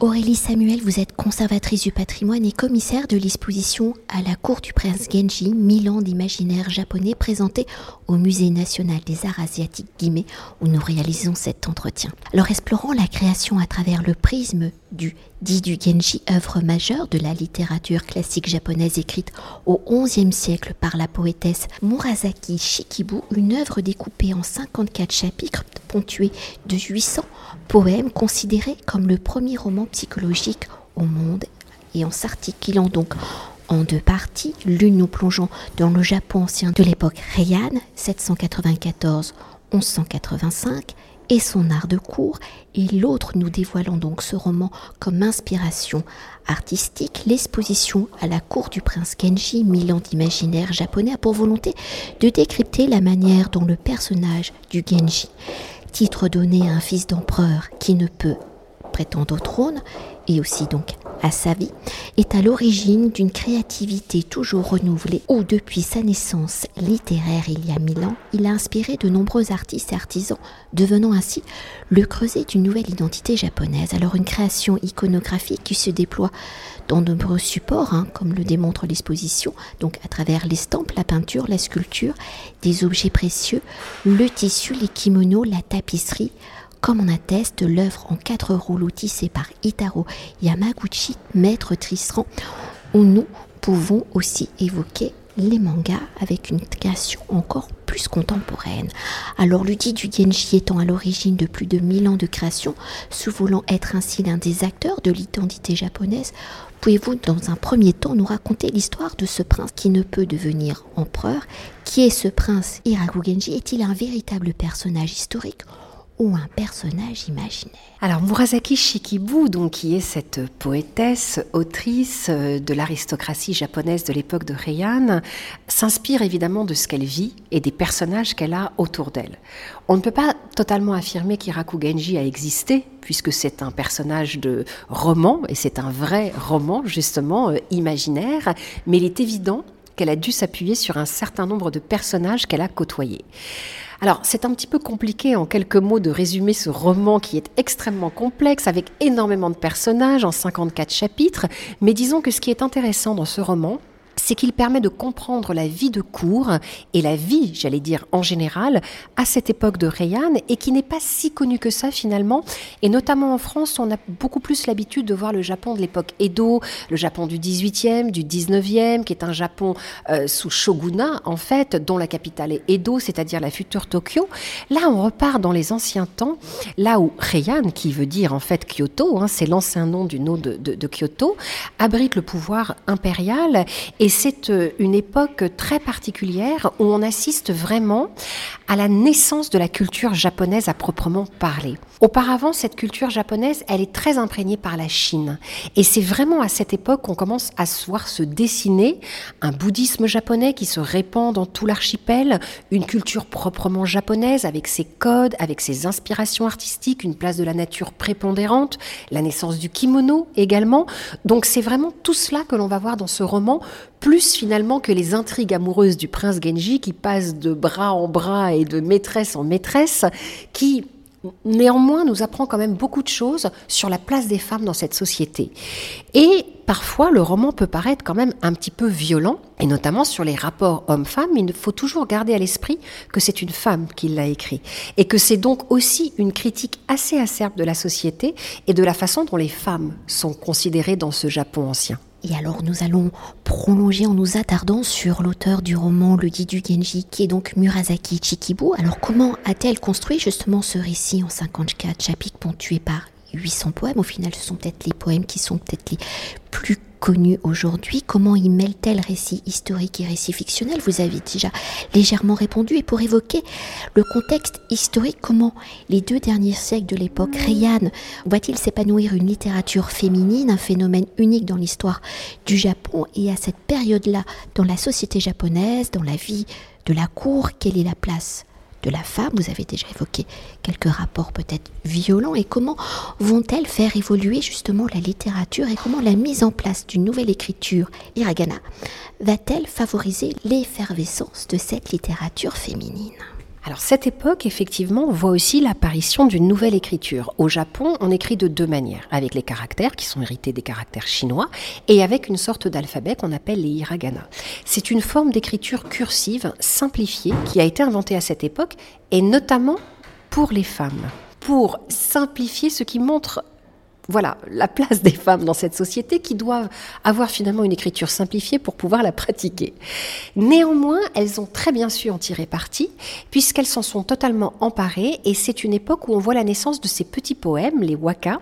Aurélie Samuel, vous êtes conservatrice du patrimoine et commissaire de l'exposition à la cour du prince Genji, mille ans d'imaginaire japonais présenté au Musée national des arts asiatiques Guimet où nous réalisons cet entretien. Alors explorant la création à travers le prisme du dit du Genji, œuvre majeure de la littérature classique japonaise écrite au XIe siècle par la poétesse Murasaki Shikibu, une œuvre découpée en 54 chapitres ponctués de 800 poème considéré comme le premier roman psychologique au monde et en s'articulant donc en deux parties, l'une nous plongeant dans le Japon ancien de l'époque Heian 794-1185 et son art de cour, et l'autre nous dévoilant donc ce roman comme inspiration artistique, l'exposition à la cour du prince Genji, mille ans d'imaginaire japonais, a pour volonté de décrypter la manière dont le personnage du Genji titre donné à un fils d'empereur qui ne peut prétendre au trône, et aussi donc à sa vie, est à l'origine d'une créativité toujours renouvelée où depuis sa naissance littéraire il y a mille ans, il a inspiré de nombreux artistes et artisans, devenant ainsi le creuset d'une nouvelle identité japonaise. Alors une création iconographique qui se déploie dans de nombreux supports, hein, comme le démontre l'exposition, donc à travers l'estampe, la peinture, la sculpture, des objets précieux, le tissu, les kimonos, la tapisserie, comme on atteste l'œuvre en quatre rouleaux tissée par Itaro Yamaguchi, maître Tristan, où nous pouvons aussi évoquer les mangas avec une création encore plus contemporaine. Alors l'outil du Genji étant à l'origine de plus de 1000 ans de création, se voulant être ainsi l'un des acteurs de l'identité japonaise, pouvez-vous dans un premier temps nous raconter l'histoire de ce prince qui ne peut devenir empereur? Qui est ce prince? Iraku Genji Est-il un véritable personnage historique ou un personnage imaginaire. Alors Murasaki Shikibu, donc qui est cette poétesse, autrice euh, de l'aristocratie japonaise de l'époque de Heian, s'inspire évidemment de ce qu'elle vit et des personnages qu'elle a autour d'elle. On ne peut pas totalement affirmer qu'Iraku Genji a existé puisque c'est un personnage de roman et c'est un vrai roman justement euh, imaginaire, mais il est évident qu'elle a dû s'appuyer sur un certain nombre de personnages qu'elle a côtoyés. Alors, c'est un petit peu compliqué en quelques mots de résumer ce roman qui est extrêmement complexe avec énormément de personnages en 54 chapitres, mais disons que ce qui est intéressant dans ce roman, c'est qu'il permet de comprendre la vie de cour et la vie, j'allais dire en général, à cette époque de Rayan et qui n'est pas si connue que ça finalement. Et notamment en France, on a beaucoup plus l'habitude de voir le Japon de l'époque Edo, le Japon du 18e, du 19e, qui est un Japon euh, sous shogunat en fait, dont la capitale est Edo, c'est-à-dire la future Tokyo. Là, on repart dans les anciens temps, là où Rayan, qui veut dire en fait Kyoto, hein, c'est l'ancien nom du nom de, Kyoto, abrite le pouvoir impérial c'est euh, une époque très particulière où on assiste vraiment à la naissance de la culture japonaise à proprement parler. Auparavant, cette culture japonaise, elle est très imprégnée par la Chine. Et c'est vraiment à cette époque qu'on commence à se voir se dessiner un bouddhisme japonais qui se répand dans tout l'archipel, une culture proprement japonaise avec ses codes, avec ses inspirations artistiques, une place de la nature prépondérante, la naissance du kimono également. Donc c'est vraiment tout cela que l'on va voir dans ce roman plus finalement que les intrigues amoureuses du prince Genji qui passent de bras en bras et de maîtresse en maîtresse, qui néanmoins nous apprend quand même beaucoup de choses sur la place des femmes dans cette société. Et parfois, le roman peut paraître quand même un petit peu violent, et notamment sur les rapports hommes-femmes. Il faut toujours garder à l'esprit que c'est une femme qui l'a écrit, et que c'est donc aussi une critique assez acerbe de la société et de la façon dont les femmes sont considérées dans ce Japon ancien. Et alors nous allons prolonger en nous attardant sur l'auteur du roman Le Dit du Genji, qui est donc Murasaki Chikibu. Alors comment a-t-elle construit justement ce récit en 54 chapitres ponctués par 800 poèmes Au final, ce sont peut-être les poèmes qui sont peut-être les plus connue aujourd'hui. Comment y mêle-t-elle récit historique et récit fictionnel Vous avez déjà légèrement répondu. Et pour évoquer le contexte historique, comment les deux derniers siècles de l'époque Heian voit-il s'épanouir une littérature féminine, un phénomène unique dans l'histoire du Japon? Et à cette période-là dans la société japonaise, dans la vie de la cour, quelle est la place de la femme. Vous avez déjà évoqué quelques rapports peut-être violents et comment vont-elles faire évoluer justement la littérature et comment la mise en place d'une nouvelle écriture hiragana va-t-elle favoriser l'effervescence de cette littérature féminine? Alors cette époque, effectivement, voit aussi l'apparition d'une nouvelle écriture. Au Japon, on écrit de deux manières, avec les caractères qui sont hérités des caractères chinois et avec une sorte d'alphabet qu'on appelle les hiragana. C'est une forme d'écriture cursive simplifiée qui a été inventée à cette époque et notamment pour les femmes, pour simplifier ce qui montre voilà la place des femmes dans cette société qui doivent avoir finalement une écriture simplifiée pour pouvoir la pratiquer. Néanmoins, elles ont très bien su en tirer parti puisqu'elles s'en sont totalement emparées et c'est une époque où on voit la naissance de ces petits poèmes, les waka,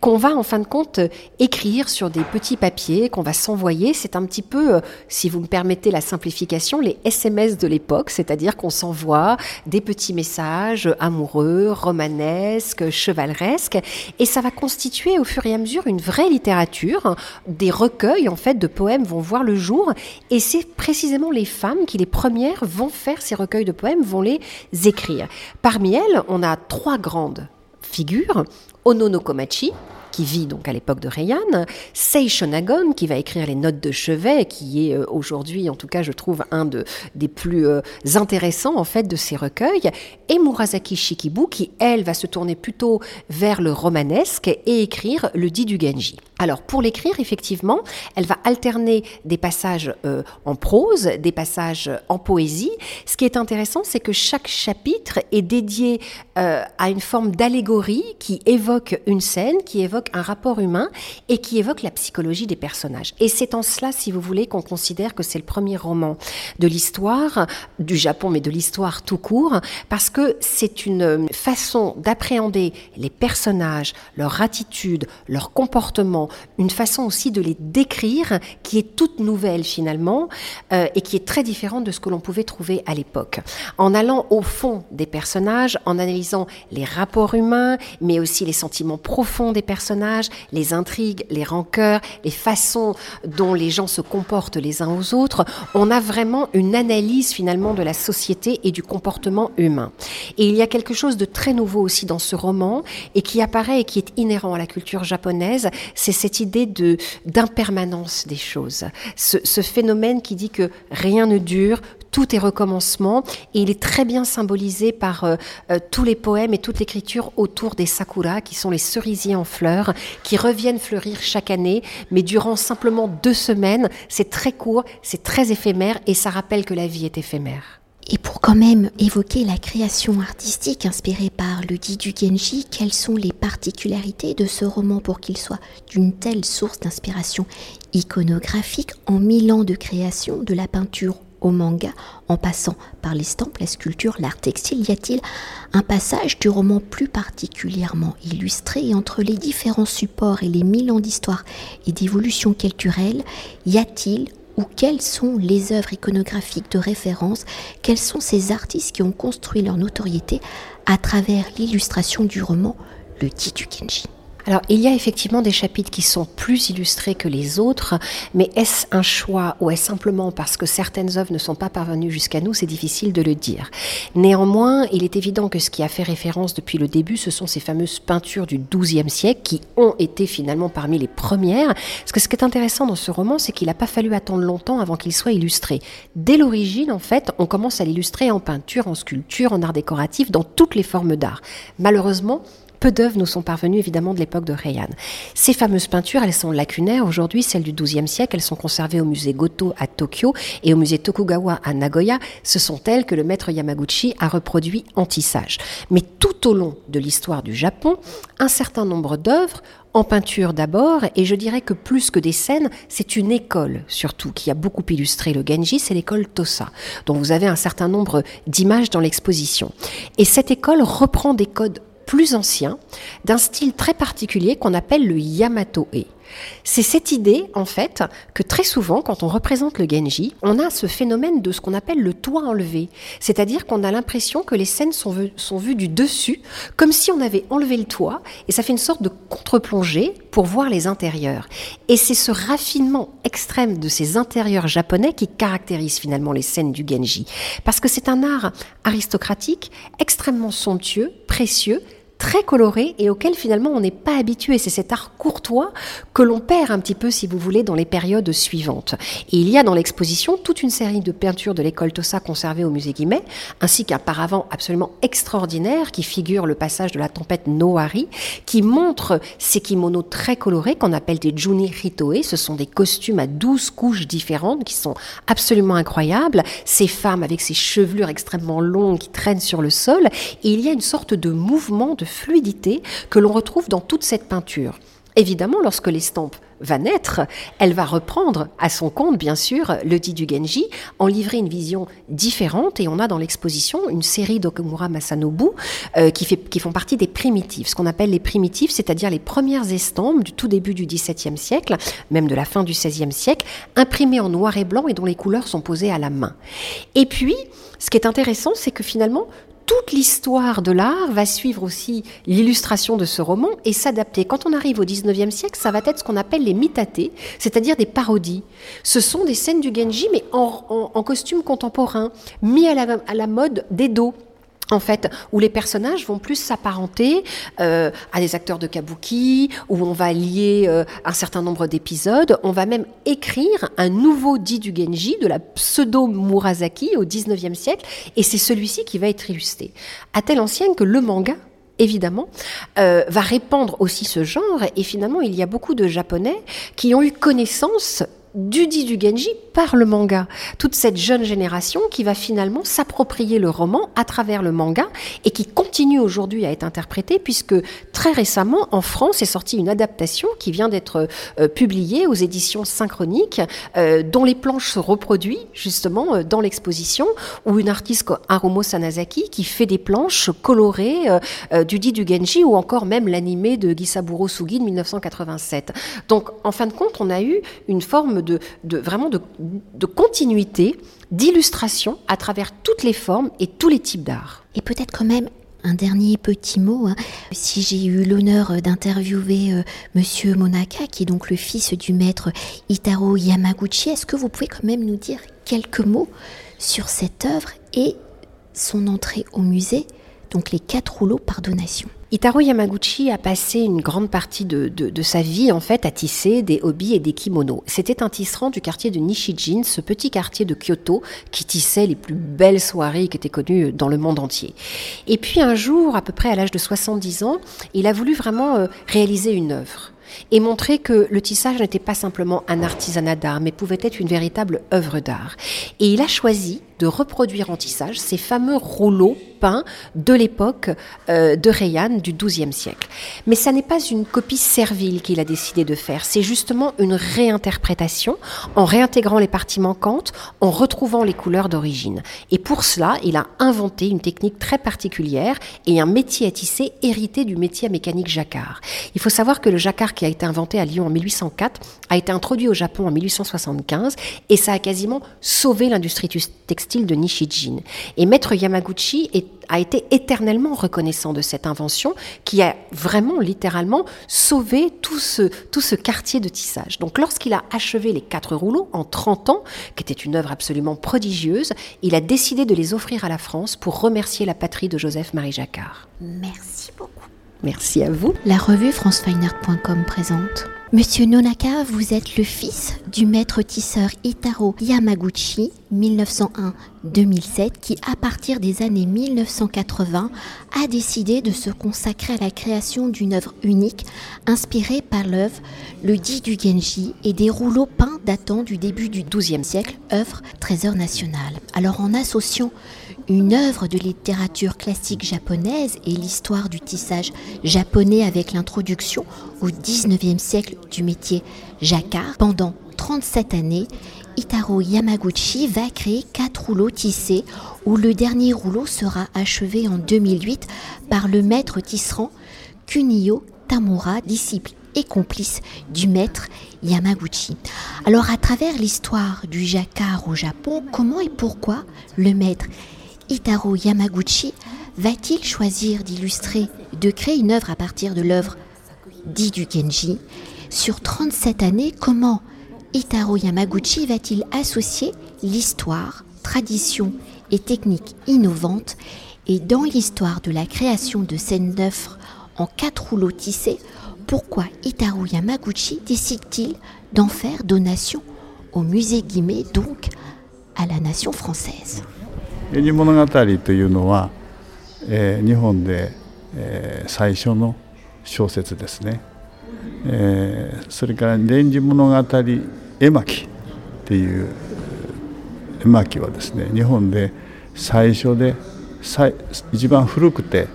qu'on va en fin de compte écrire sur des petits papiers, qu'on va s'envoyer. C'est un petit peu, euh, si vous me permettez la simplification, les SMS de l'époque, c'est-à-dire qu'on s'envoie des petits messages amoureux, romanesques, chevaleresques et ça va constituer au fur et à mesure une vraie littérature. Des recueils en fait de poèmes vont voir le jour et c'est précisément les femmes qui les premières vont faire ces recueils de poèmes, vont les écrire. Parmi elles, on a trois grandes figures. Onono Komachi, qui vit donc à l'époque de Heian, Sei Shonagon, qui va écrire les notes de chevet, qui est euh, aujourd'hui, en tout cas, je trouve, un de, des plus euh, intéressants, en fait, de ces recueils, et Murasaki Shikibu, qui, elle, va se tourner plutôt vers le romanesque et écrire le dit du Genji. Alors, pour l'écrire, effectivement, elle va alterner des passages euh, en prose, des passages en poésie. Ce qui est intéressant, c'est que chaque chapitre est dédié à une forme d'allégorie qui évoque une scène, qui évoque un rapport humain et qui évoque la psychologie des personnages. Et c'est en cela, si vous voulez, qu'on considère que c'est le premier roman de l'histoire du Japon, mais de l'histoire tout court, parce que c'est une façon d'appréhender les personnages, leur attitude, leur comportement, une façon aussi de les décrire qui est toute nouvelle finalement euh, et qui est très différente de ce que l'on pouvait trouver à l'époque. En allant au fond des personnages, en analysant les rapports humains, mais aussi les sentiments profonds des personnages, les intrigues, les rancœurs, les façons dont les gens se comportent les uns aux autres, on a vraiment une analyse finalement de la société et du comportement humain. Et il y a quelque chose de très nouveau aussi dans ce roman et qui apparaît et qui est inhérent à la culture japonaise, c'est cette idée de d'impermanence des choses. Ce, phénomène qui dit que rien ne dure, tout est recommencement et il est très bien symbolisé par euh, euh, tous les poèmes et toute l'écriture autour des sakura qui sont les cerisiers en fleurs qui reviennent fleurir chaque année mais durant simplement deux semaines c'est très court c'est très éphémère et ça rappelle que la vie est éphémère et pour quand même évoquer la création artistique inspirée par le dit du Genji, quelles sont les particularités de ce roman pour qu'il soit d'une telle source d'inspiration iconographique en mille ans de création, de la peinture au manga, en passant par l'estampe, la sculpture, l'art textile, y a-t-il un passage du roman plus particulièrement illustré entre les différents supports et les mille ans d'histoire et d'évolution culturelle? Y a-t-il ou quelles sont les œuvres iconographiques de référence? Quels sont ces artistes qui ont construit leur notoriété à travers l'illustration du roman Le Titu Kenji? Alors, il y a effectivement des chapitres qui sont plus illustrés que les autres, mais est-ce un choix ou est-ce simplement parce que certaines œuvres ne sont pas parvenues jusqu'à nous C'est difficile de le dire. Néanmoins, il est évident que ce qui a fait référence depuis le début, ce sont ces fameuses peintures du XIIe siècle qui ont été finalement parmi les premières. Parce que ce qui est intéressant dans ce roman, c'est qu'il n'a pas fallu attendre longtemps avant qu'il soit illustré. Dès l'origine, en fait, on commence à l'illustrer en peinture, en sculpture, en art décoratif, dans toutes les formes d'art. Malheureusement, peu d'œuvres nous sont parvenues évidemment de l'époque de Heian. Ces fameuses peintures, elles sont lacunaires. Aujourd'hui, celles du XIIe siècle, elles sont conservées au musée Goto à Tokyo et au musée Tokugawa à Nagoya. Ce sont elles que le maître Yamaguchi a reproduit en tissage. Mais tout au long de l'histoire du Japon, un certain nombre d'œuvres en peinture d'abord, et je dirais que plus que des scènes, c'est une école surtout qui a beaucoup illustré le Genji, c'est l'école Tosa, dont vous avez un certain nombre d'images dans l'exposition. Et cette école reprend des codes plus ancien, d'un style très particulier qu'on appelle le Yamato-e. C'est cette idée, en fait, que très souvent, quand on représente le Genji, on a ce phénomène de ce qu'on appelle le toit enlevé. C'est-à-dire qu'on a l'impression que les scènes sont, vues, sont vues du dessus, comme si on avait enlevé le toit, et ça fait une sorte de contre-plongée pour voir les intérieurs. Et c'est ce raffinement extrême de ces intérieurs japonais qui caractérise finalement les scènes du Genji. Parce que c'est un art aristocratique, extrêmement somptueux, précieux, très coloré et auquel finalement on n'est pas habitué. C'est cet art courtois que l'on perd un petit peu, si vous voulez, dans les périodes suivantes. Et il y a dans l'exposition toute une série de peintures de l'école Tossa conservées au musée Guimet, ainsi qu'un paravent absolument extraordinaire qui figure le passage de la tempête Noari, qui montre ces kimonos très colorés qu'on appelle des juni hitoe. Ce sont des costumes à 12 couches différentes qui sont absolument incroyables. Ces femmes avec ces chevelures extrêmement longues qui traînent sur le sol. Et il y a une sorte de mouvement de fluidité que l'on retrouve dans toute cette peinture. Évidemment, lorsque l'estampe va naître, elle va reprendre à son compte, bien sûr, le dit du Genji, en livrer une vision différente. Et on a dans l'exposition une série d'Okumura Masanobu euh, qui, fait, qui font partie des primitives, ce qu'on appelle les primitives, c'est-à-dire les premières estampes du tout début du XVIIe siècle, même de la fin du XVIe siècle, imprimées en noir et blanc et dont les couleurs sont posées à la main. Et puis, ce qui est intéressant, c'est que finalement, toute l'histoire de l'art va suivre aussi l'illustration de ce roman et s'adapter. Quand on arrive au 19e siècle, ça va être ce qu'on appelle les mitatés, c'est-à-dire des parodies. Ce sont des scènes du Genji, mais en, costume contemporain, mis à la, à la mode d'Edo en fait, où les personnages vont plus s'apparenter euh, à des acteurs de kabuki, où on va lier euh, un certain nombre d'épisodes. On va même écrire un nouveau dit du Genji, de la pseudo Murasaki au 19e siècle, et c'est celui-ci qui va être illustré. À telle ancienne que le manga évidemment, euh, va répandre aussi ce genre. Et finalement, il y a beaucoup de Japonais qui ont eu connaissance du Genji par le manga. Toute cette jeune génération qui va finalement s'approprier le roman à travers le manga et qui continue aujourd'hui à être interprété puisque très récemment en France est sortie une adaptation qui vient d'être euh, publiée aux éditions synchroniques euh, dont les planches se reproduisent justement euh, dans l'exposition où une artiste comme Harumo Sanazaki qui fait des planches colorées du Genji ou encore même l'animé de Gisaburo Sugi de 1987. Donc en fin de compte on a eu une forme de, vraiment de, continuité, d'illustration à travers toutes les formes et tous les types d'art. Et peut-être quand même un dernier petit mot. Hein. Si j'ai eu l'honneur d'interviewer euh, Monsieur Monaka, qui est donc le fils du maître Itaro Yamaguchi, est-ce que vous pouvez quand même nous dire quelques mots sur cette œuvre et son entrée au musée, donc les quatre rouleaux par donation? Itaro Yamaguchi a passé une grande partie de, sa vie en fait à tisser des hobbies et des kimonos. C'était un tisserand du quartier de Nishijin, ce petit quartier de Kyoto qui tissait les plus belles soirées qui étaient connues dans le monde entier. Et puis un jour, à peu près à l'âge de 70 ans, il a voulu vraiment euh, réaliser une œuvre et montrer que le tissage n'était pas simplement un artisanat d'art, mais pouvait être une véritable œuvre d'art. Et il a choisi de reproduire en tissage ces fameux rouleaux peints de l'époque euh, de Rayan du XIIe siècle. Mais ça n'est pas une copie servile qu'il a décidé de faire, c'est justement une réinterprétation en réintégrant les parties manquantes, en retrouvant les couleurs d'origine. Et pour cela, il a inventé une technique très particulière et un métier à tisser hérité du métier à mécanique jacquard. Il faut savoir que le jacquard qui a été inventé à Lyon en 1804 a été introduit au Japon en 1875 et ça a quasiment sauvé l'industrie textile style de Nishijin. Et Maître Yamaguchi a été éternellement reconnaissant de cette invention qui a vraiment littéralement sauvé tout ce, tout ce quartier de tissage. Donc lorsqu'il a achevé les quatre rouleaux en 30 ans, qui était une œuvre absolument prodigieuse, il a décidé de les offrir à la France pour remercier la patrie de Joseph-Marie Jacquard. Merci beaucoup. Merci à vous. La revue francefineart.com présente. Monsieur Nonaka, vous êtes le fils du maître tisseur Itaro Yamaguchi, 1901-2007, qui, à partir des années 1980, a décidé de se consacrer à la création d'une œuvre unique, inspirée par l'œuvre Le dit du Genji et des rouleaux peints datant du début du XIIe siècle, œuvre trésor national. Alors, en associant une œuvre de littérature classique japonaise et l'histoire du tissage japonais avec l'introduction au XIXe siècle du métier jacquard. Pendant 37 années, Itaro Yamaguchi va créer quatre rouleaux tissés où le dernier rouleau sera achevé en 2008 par le maître tisserand Kunio Tamura, disciple et complice du maître Yamaguchi. Alors à travers l'histoire du jacquard au Japon, comment et pourquoi le maître Itaro Yamaguchi va-t-il choisir d'illustrer, de créer une œuvre à partir de l'œuvre dit du Genji Sur 37 années, comment Itaro Yamaguchi va-t-il associer l'histoire, tradition et techniques innovantes Et dans l'histoire de la création de scènes d'œuvres en quatre rouleaux tissés, pourquoi Itaru Yamaguchi décide-t-il d'en faire donation au musée Guimet, donc à la nation française 源氏物語というのは、えー、日本で、えー、最初の小説ですね、 えー、それから「源氏物語絵巻」っていう絵巻はですね日本で最初で最一番古くて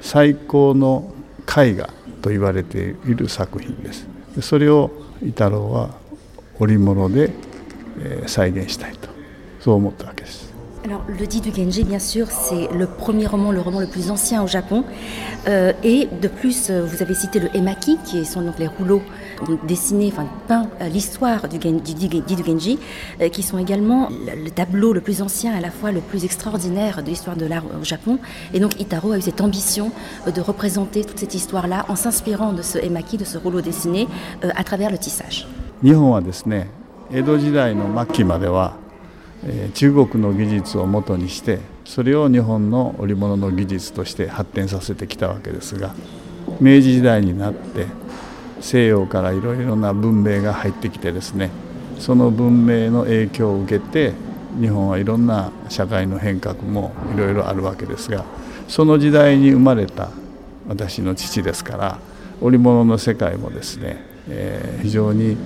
最高の絵画と言われている作品です。それを伊太郎は織物で、再現したいとそう思ったわけです。Alors, le dit du Genji, bien sûr, c'est le premier roman, le roman le plus ancien au Japon. Euh, et de plus, euh, vous avez cité le emaki, qui sont donc les rouleaux dessinés, enfin peints, euh, l'histoire du, du, du, Genji, euh, qui sont également le, le, tableau le plus ancien, à la fois le plus extraordinaire de l'histoire de l'art au Japon. Et donc, Itaro a eu cette ambition euh, de représenter toute cette histoire-là en s'inspirant de ce emaki, de ce rouleau dessiné, euh, à travers le tissage. 日本はですね江戸時代の末期までは 中国の技術をもとにしてそれを日本の織物の技術として発展させてきたわけですが明治時代になって西洋からいろいろな文明が入ってきてですねその文明の影響を受けて日本はいろんな社会の変革もいろいろあるわけですがその時代に生まれた私の父ですから織物の世界もですね、えー、非常に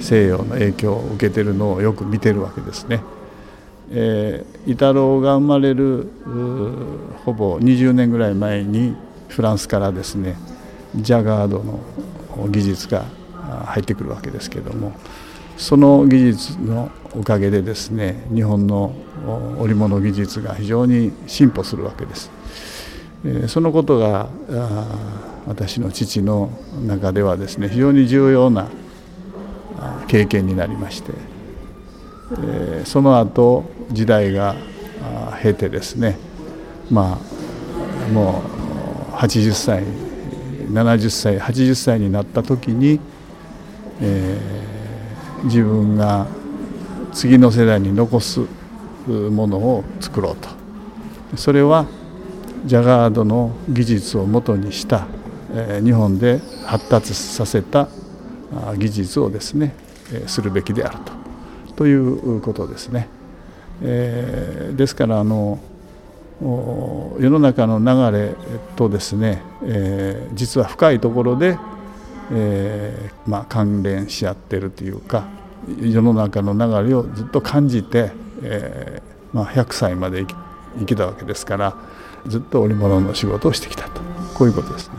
西洋の影響を受けてるのをよく見てるわけですね。えー、イタローが生まれるほぼ20年ぐらい前にフランスからですねジャガードの技術が入ってくるわけですけどもその技術のおかげでですね日本の織物技術が非常に進歩するわけです。そのことが私の父の中ではですね非常に重要な経験になりまして、その後時代が経てですね。まあもう80歳70歳80歳になった時に、えー、自分が次の世代に残すものを作ろうと。それはジャガードの技術をもとにした、えー、日本で発達させた技術をですね、するべきであると。ということですね。えー、ですからあの世の中の流れとですね、えー、実は深いところで、えーまあ、関連し合ってるというか世の中の流れをずっと感じて、えーまあ、100歳まで生きたわけですからずっと織物の仕事をしてきたとこういうことですね。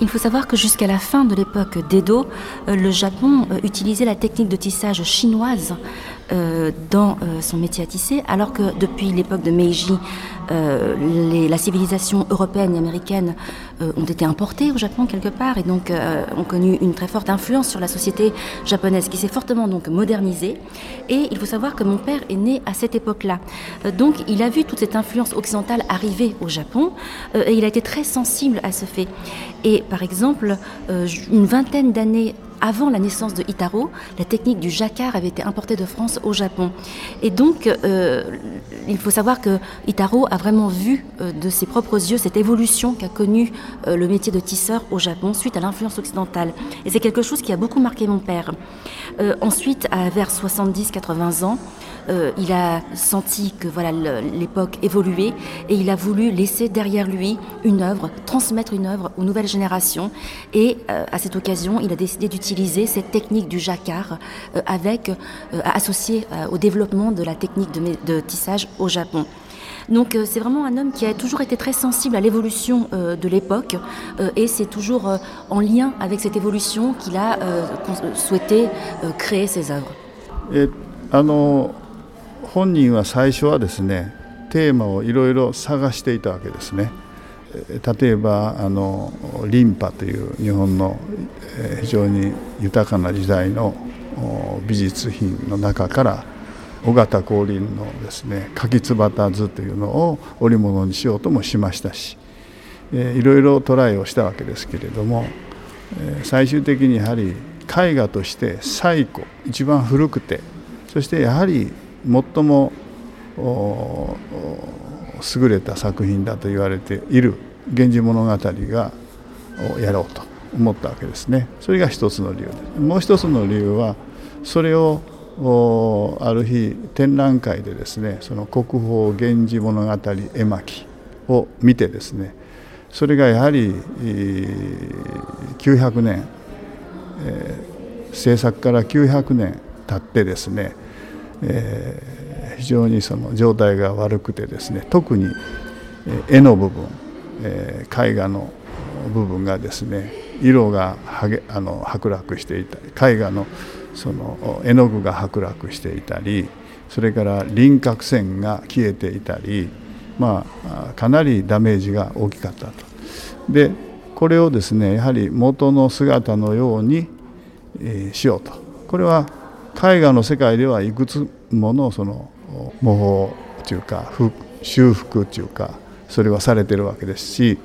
Il faut savoir que jusqu'à la fin de l'époque d'Edo, le Japon utilisait la technique de tissage chinoise euh, dans euh, son métier à tisser, alors que depuis l'époque de Meiji, euh, la civilisation européenne et américaine ont été importées au Japon quelque part et donc ont connu une très forte influence sur la société japonaise qui s'est fortement donc modernisée. Et il faut savoir que mon père est né à cette époque-là, donc il a vu toute cette influence occidentale arriver au Japon et il a été très sensible à ce fait. Et par exemple, une vingtaine d'années avant la naissance de Itaro, la technique du jacquard avait été importée de France au Japon. Et donc, euh, il faut savoir que Itaro a vraiment vu euh, de ses propres yeux cette évolution qu'a connue euh, le métier de tisseur au Japon suite à l'influence occidentale. Et c'est quelque chose qui a beaucoup marqué mon père. Ensuite, à vers 70-80 ans, il a senti que voilà l'époque évoluait et il a voulu laisser derrière lui une œuvre, transmettre une œuvre aux nouvelles générations. Et à cette occasion, il a décidé d'utiliser cette technique du jacquard euh, avec associée au développement de la technique de, de tissage au Japon. Donc euh, c'est vraiment un homme qui a toujours été très sensible à l'évolution euh, de l'époque euh, et c'est toujours en lien avec cette évolution qu'il a souhaité créer ses œuvres. 本人は最初はですねテーマをいろいろ探していたわけですね。 例えばあのリンパという日本の非常に豊かな時代の美術品の中から尾形光琳のですね「柿椿図」というのを織物にしようともしましたしいろいろトライをしたわけですけれども最終的にやはり絵画として最古一番古くてそしてやはり最も優れた作品だと言われている「源氏物語が」をやろうと思ったわけですね。それが一つの理由です。もう一つの理由はそれをある日展覧会でですねその国宝源氏物語絵巻を見てですねそれがやはり900年、えー、制作から900年経ってですね、えー、非常にその状態が悪くてですね特に絵の部分、えー、絵画の部分がですね色がはげあの剥落していたり絵画のその絵の具が剥落していたりそれから輪郭線が消えていたり、まあ、かなりダメージが大きかったと。でこれをですねやはり元の姿のように、えー、しようとこれは絵画の世界ではいくつものその模倣というか修復というかそれはされてるわけですし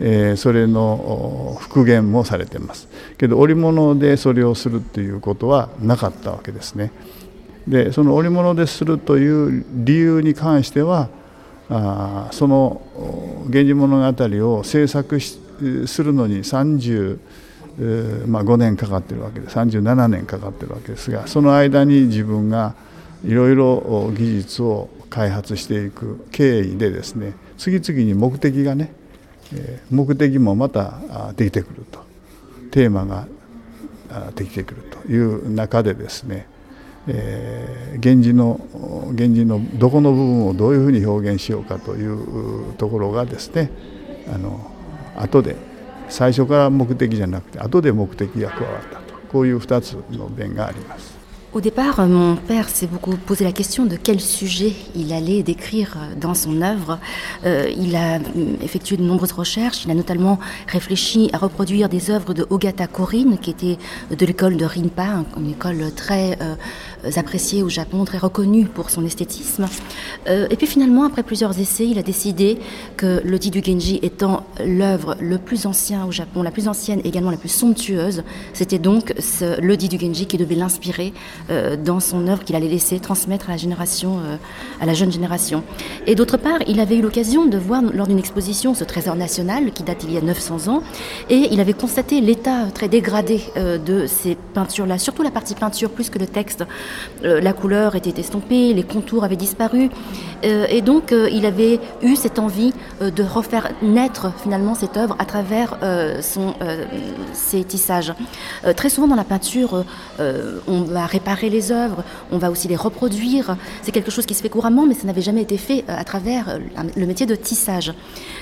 えそれの復元もされてますけど織物でそれをするっていうことはなかったわけですね。でその織物でするという理由に関してはあその「源氏物語」を制作するのに30、まあ、年かかってるわけで37年かかってるわけですがその間に自分がいろいろ技術を開発していく経緯でですね次々に目的がね目的もまたできてくるとテーマができてくるという中でですね、え、源氏の源氏のどこの部分をどういうふうに表現しようかというところがですねあの後で最初から目的じゃなくて後で目的が加わったとこういう2つの弁があります。Au départ, mon père s'est beaucoup posé la question de quel sujet il allait décrire dans son œuvre. Euh, il a effectué de nombreuses recherches. Il a notamment réfléchi à reproduire des œuvres de Ogata Korin, qui était de l'école de Rinpa, une école très euh, appréciée au Japon, très reconnue pour son esthétisme. Euh, et puis finalement, après plusieurs essais, il a décidé que le dit du Genji étant l'œuvre le plus ancien au Japon, la plus ancienne et également la plus somptueuse, c'était donc ce, le dit du Genji qui devait l'inspirer euh, dans son œuvre qu'il allait laisser transmettre à la génération, euh, à la jeune génération. Et d'autre part, il avait eu l'occasion de voir lors d'une exposition ce trésor national qui date il y a 900 ans, et il avait constaté l'état très dégradé euh, de ces peintures-là, surtout la partie peinture plus que le texte. La couleur était estompée, les contours avaient disparu, et donc il avait eu cette envie de refaire naître finalement cette œuvre à travers son, ses tissages. très souvent dans la peinture, on va réparer les œuvres, on va aussi les reproduire. C'est quelque chose qui se fait couramment, mais ça n'avait jamais été fait euh, à travers euh, le métier de tissage.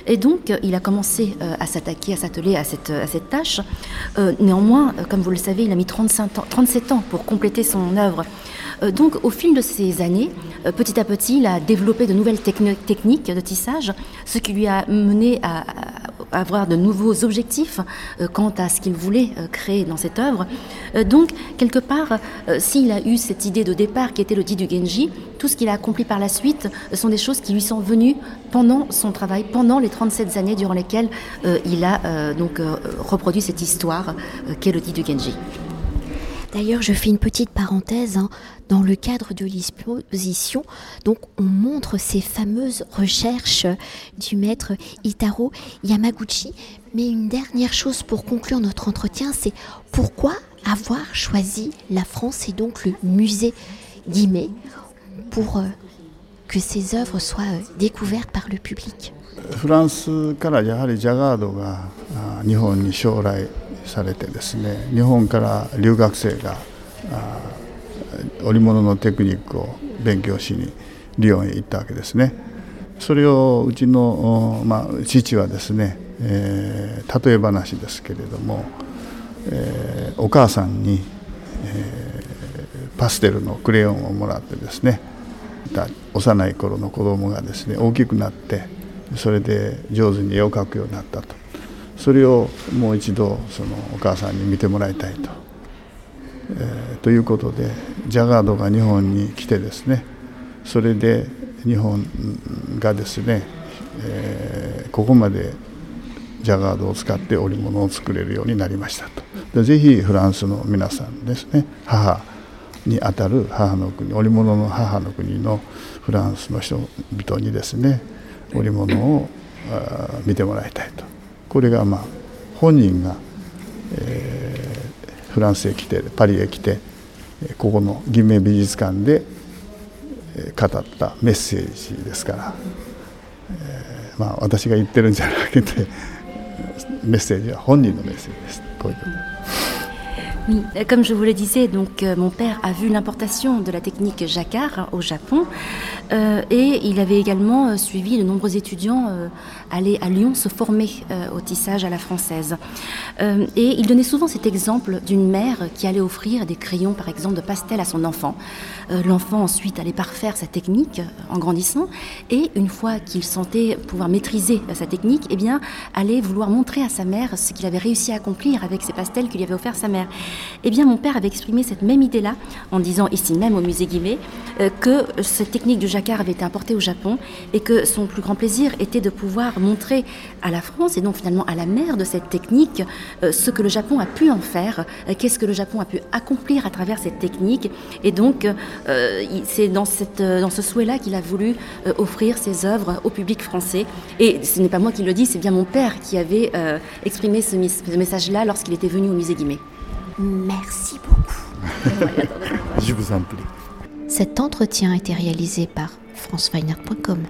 Et donc, euh, il a commencé à s'attaquer, à s'atteler à cette, tâche. Néanmoins, comme vous le savez, il a mis 35 ans, 37 ans pour compléter son œuvre. Donc, au fil de ces années, petit à petit, il a développé de nouvelles techniques de tissage, ce qui lui a mené à, avoir de nouveaux objectifs quant à ce qu'il voulait créer dans cette œuvre. Donc, quelque part, s'il a eu cette idée de départ qui était le dit du Genji, tout ce qu'il a accompli par la suite sont des choses qui lui sont venues pendant son travail, pendant les 37 années durant lesquelles euh, il a euh, donc euh, reproduit cette histoire qu'est le dit du Genji. D'ailleurs, je fais une petite parenthèse. Hein. Dans le cadre de l'exposition, donc on montre ces fameuses recherches du maître Itaro Yamaguchi. Mais une dernière chose pour conclure notre entretien, c'est pourquoi avoir choisi la France et donc le musée Guimet pour euh, que ces œuvres soient euh, découvertes par le public フランスからやはりジャガードが日本に将来 されてですね日本から留学生が織物のテクニックを勉強しにリヨンへ行ったわけですね。それをうちの、まあ、父はですね、えー、例え話ですけれどもえー、お母さんに、えー、パステルのクレヨンをもらってですね幼い頃の子供がですね大きくなってそれで上手に絵を描くようになったと。それをもう一度そのお母さんに見てもらいたいと。えー、ということでジャガードが日本に来てですねそれで日本がですね、えー、ここまでジャガードを使って織物を作れるようになりましたとでぜひフランスの皆さんですね母にあたる母の国織物の母の国のフランスの人々にですね織物を見てもらいたいとこれがまあ本人が、えー、フランスへ来てパリへ来てここの銀明美術館で語ったメッセージですから、えー、まあ私が言ってるんじゃなくてメッセージは本人のメッセージですこういうこと。Oui, comme je vous le disais, donc euh, mon père a vu l'importation de la technique jacquard hein, au Japon euh, et il avait également euh, suivi de nombreux étudiants aller à Lyon se former au tissage à la française. et il donnait souvent cet exemple d'une mère qui allait offrir des crayons, par exemple, de pastel à son enfant. L'enfant ensuite allait parfaire sa technique en grandissant et une fois qu'il sentait pouvoir maîtriser sa technique, eh bien, allait vouloir montrer à sa mère ce qu'il avait réussi à accomplir avec ces pastels qu'il lui avait offert sa mère. Eh bien, mon père avait exprimé cette même idée-là en disant ici même au musée Guimet euh, que cette technique du jacquard avait été importée au Japon et que son plus grand plaisir était de pouvoir montrer à la France et donc finalement à la mère de cette technique euh, ce que le Japon a pu en faire, euh, qu'est-ce que le Japon a pu accomplir à travers cette technique. Et donc, c'est dans, dans ce souhait-là qu'il a voulu offrir ses œuvres au public français. Et ce n'est pas moi qui le dis, c'est bien mon père qui avait exprimé ce, ce message-là lorsqu'il était venu au musée Guimet. Merci beaucoup. Je vous en prie. Cet entretien a été réalisé par franceweiner.com.